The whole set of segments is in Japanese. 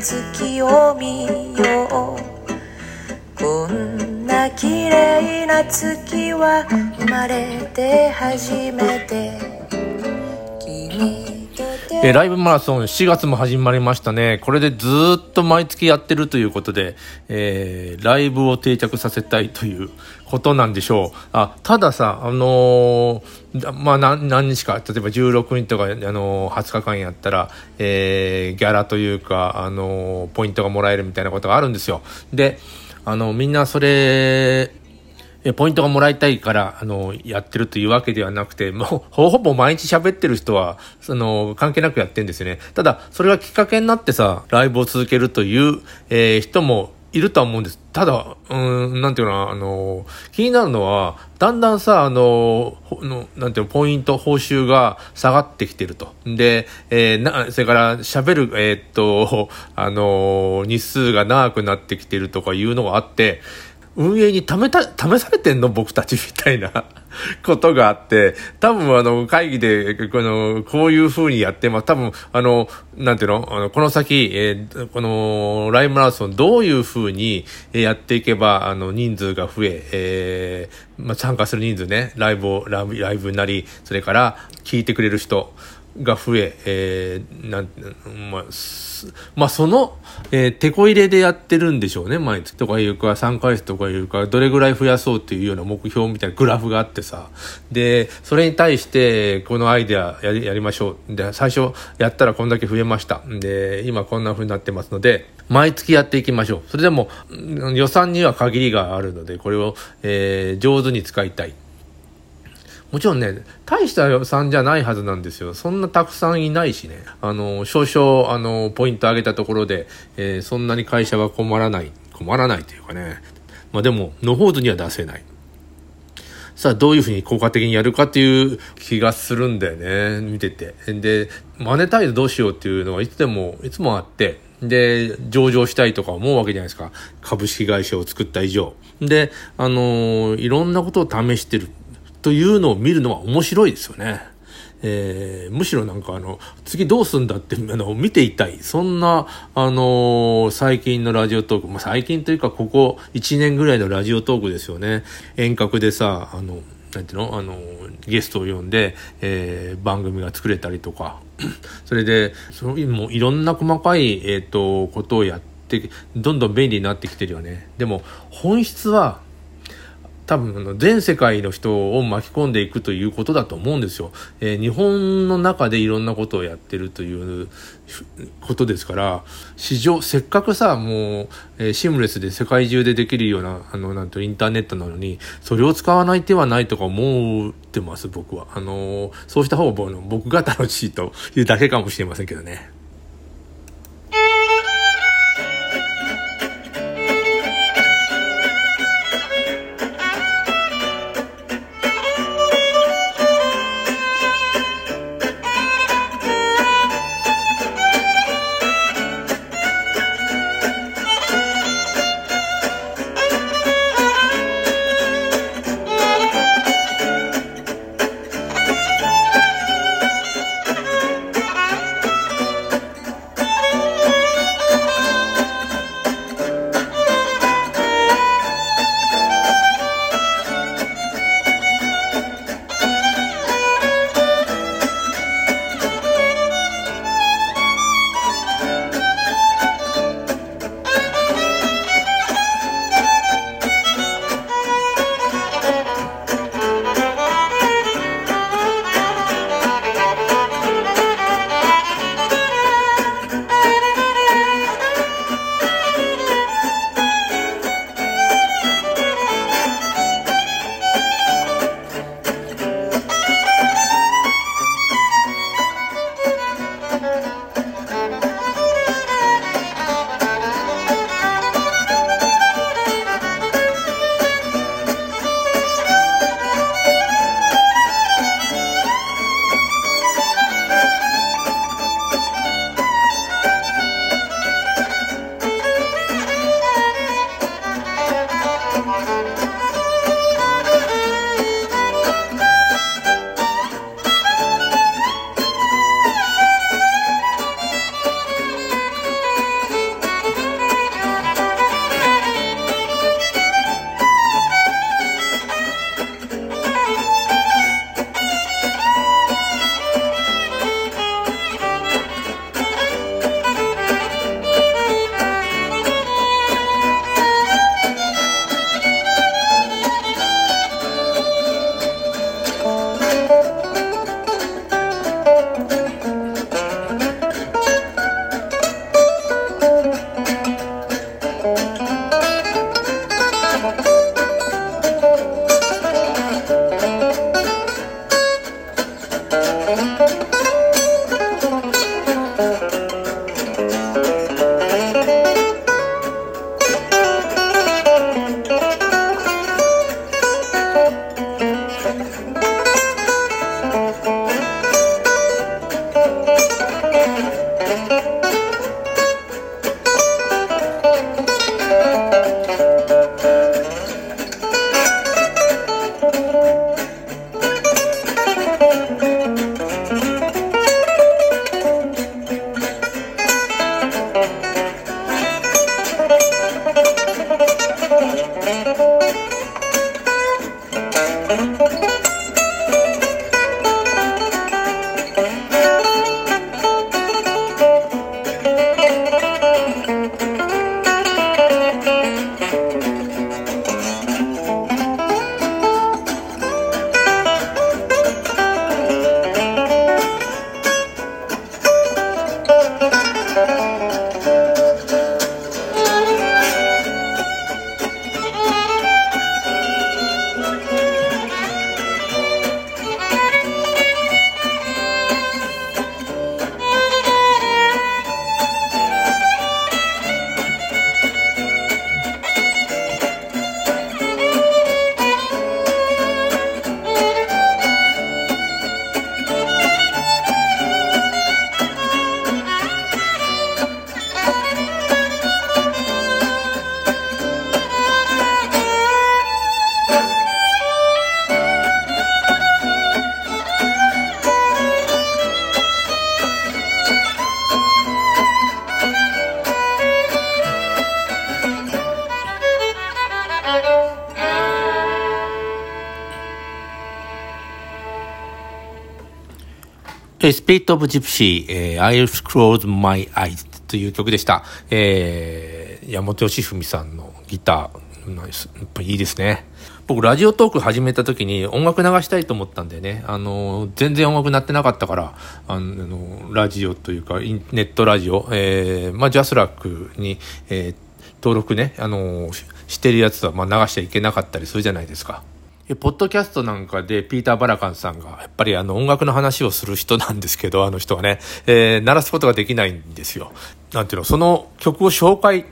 月を見よう。こんな綺麗な月は生まれて初めて。君えーライブマラソン4月も始まりましたね。これでずっと毎月やってるということで、えーライブを定着させたいということなんでしょう。あ、たださ、あのーまあ何何日か、例えば16日とか、あのー20日間やったら、えーギャラというか、あのーポイントがもらえるみたいなことがあるんですよ。で、あの、みんなそれ、えポイントがもらいたいから、あの、やってるというわけではなくて、もう、ほほぼ毎日喋ってる人は、その、関係なくやってんですよね。ただ、それがきっかけになってさ、ライブを続けるという、えー人もいるとは思うんです。ただ、うん、なんていうの、あの、気になるのは、だんだんさ、あの、のなんていうの、ポイント、報酬が下がってきてると。で、えーな、それから喋る、えーっと、あの、日数が長くなってきてるとかいうのがあって、運営に試た、試されてんの僕たちみたいな ことがあって、多分あの会議で、この、こういう風にやってます。多分、あの、なんていうの？あの、この先、えーこの、ライブマラソンどういう風にやっていけば、あの、人数が増え、えーまあ、参加する人数ね、ライブを、ライブライブなり、それから、聞いてくれる人、が増え、えーなんまあ、まあ、その、えー、手こ入れでやってるんでしょうね、毎月とかいうか、3ヶ月とかいうか、どれぐらい増やそうっていうような目標みたいなグラフがあってさ、で、それに対して、このアイデアやりやりましょう。で、最初やったらこんだけ増えました。で、今こんな風になってますので、毎月やっていきましょう。それでも、予算には限りがあるので、これを、えー上手に使いたい。もちろんね、大した予算じゃないはずなんですよ。そんなたくさんいないしね。あの、少々、あの、ポイント上げたところで、えーそんなに会社が困らない、困らないというかね。まあでも、のほうずには出せない。さあ、どういうふうに効果的にやるかっていう気がするんだよね。見てて。で、マネタイズどうしようっていうのはいつでも、いつもあって、で、上場したいとか思うわけじゃないですか。株式会社を作った以上。で、あのいろんなことを試してるというのを見るのは面白いですよね。えーむしろなんかあの、次どうすんだって、あの、見ていたい。そんな、あのー最近のラジオトーク、まあ、最近というかここ1年ぐらいのラジオトークですよね。遠隔でさ、あの、なんていうの？あの、ゲストを呼んで、えー番組が作れたりとか。それで、その、もういろんな細かい、えっ、と、ことをやって、どんどん便利になってきてるよね。でも、本質は、多分あの全世界の人を巻き込んでいくということだと思うんですよ。えー日本の中でいろんなことをやってるということですから、市場、せっかくさ、もう、えーシームレスで世界中でできるような、あの、なんとインターネットなのに、それを使わない手はないとか思ってます、僕は。あのーそうした方が僕が楽しいというだけかもしれませんけどね。スピリット・オブ・ジプシー、え、I'll Close My Eyes という曲でした。えー、山本義文さんのギター、やっぱいいですね。僕、ラジオトーク始めた時に音楽流したいと思ったんでね、あの、全然音楽鳴ってなかったから、あの、ラジオというか、インネットラジオ、えー、まあ、ジャスラックに、えー、登録ね、あの、してるやつは、まあ、流しちゃいけなかったりするじゃないですか。ポッドキャストなんかでピーター・バラカンさんが、やっぱりあの音楽の話をする人なんですけど、あの人はね、えー、鳴らすことができないんですよ。なんていうの、その曲を紹介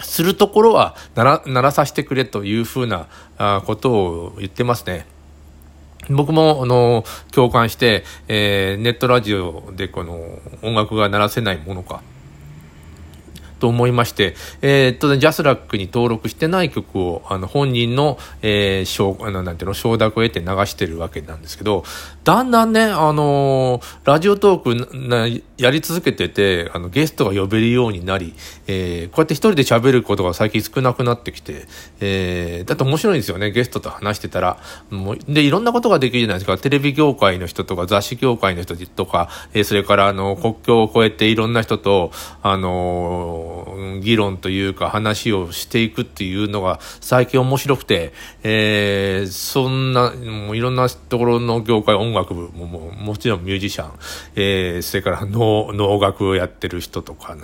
するところは鳴ら、鳴らさせてくれというふうなあことを言ってますね。僕も、あの、共感して、えー、ネットラジオでこの音楽が鳴らせないものか。と思いまして、えー、っと、ね、ジャスラックに登録してない曲を、あの、本人の、えー、承、あの、なんていうの、承諾を得て流してるわけなんですけど、だんだんね、あのー、ラジオトークな、やり続けてて、あの、ゲストが呼べるようになり、えー、こうやって一人で喋ることが最近少なくなってきて、えー、だって面白いんですよね、ゲストと話してたら。もうで、いろんなことができるじゃないですか。テレビ業界の人とか、雑誌業界の人とか、えー、それから、あの、国境を越えていろんな人と、あのー議論というか話をしていくっていうのが最近面白くて、えー、そんな、もういろんなところの業界、音楽部もももちろんミュージシャン、えー、それから能能楽をやってる人とか、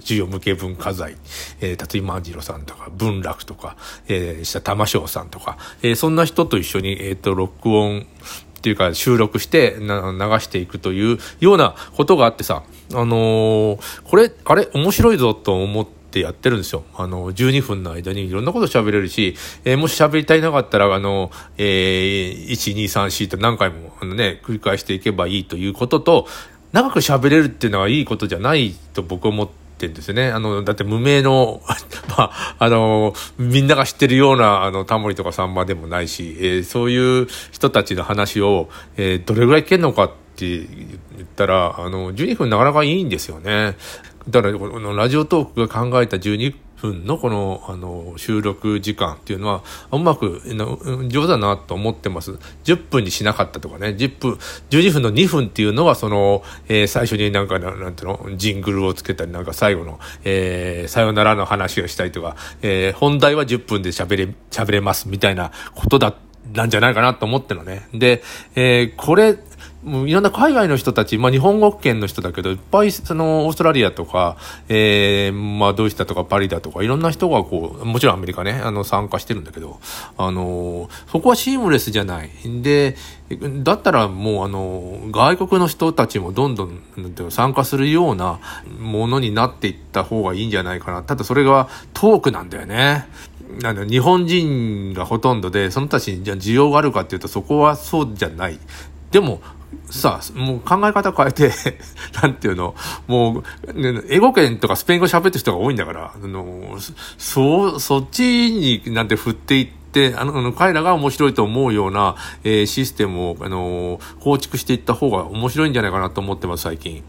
授与無形文化財、えー、辰井万次郎さんとか、文楽とか、えー、下玉翔さんとか、えー、そんな人と一緒に、えっ、ー、と、録音、っていうか収録して流していくというようなことがあってさ、あのー、これ、あれ、面白いぞと思ってやってるんですよ。あの、12分の間にいろんなこと喋れるし、えー、もし喋りたいなかったら、あの、えー、1、2、3、4と何回も、あのね、繰り返していけばいいということと、長く喋れるっていうのはいいことじゃないと僕は思って、ってんですよね。あの、だって無名の、まあ、あの、みんなが知ってるような、あの、タモリとかさんまでもないし、えー、そういう人たちの話を、えー、どれぐらい聞けるのかって言ったら、あの、12分なかなかいいんですよね。だから、このラジオトークが考えた12分のこの、あの、収録時間っていうのは、うまく、上手だなと思ってます。10分にしなかったとかね、10分、12分の2分っていうのは、その、えー、最初になんか、なんていうの、ジングルをつけたり、なんか最後の、えー、さよならの話をしたりとか、えー、本題は10分で喋れ、喋れますみたいなことだ、なんじゃないかなと思ってのね。で、えー、これ、もういろんな海外の人たち、まあ日本語圏の人だけど、いっぱいそのオーストラリアとか、えー、まあドイツだとかパリだとか、いろんな人がこう、もちろんアメリカね、あの参加してるんだけど、あの、そこはシームレスじゃない。で、だったらもうあの、外国の人たちもどんどん参加するようなものになっていった方がいいんじゃないかな。ただそれがトークなんだよね。あの日本人がほとんどで、その人たちにじゃ需要があるかっていうとそこはそうじゃない。でも、さあ、もう考え方変えて なんていうの、もう、英語圏とかスペイン語喋ってる人が多いんだから、あの、そう、そっちになんて振っていって、あの、彼らが面白いと思うような、えー、システムを、あの、構築していった方が面白いんじゃないかなと思ってます、最近。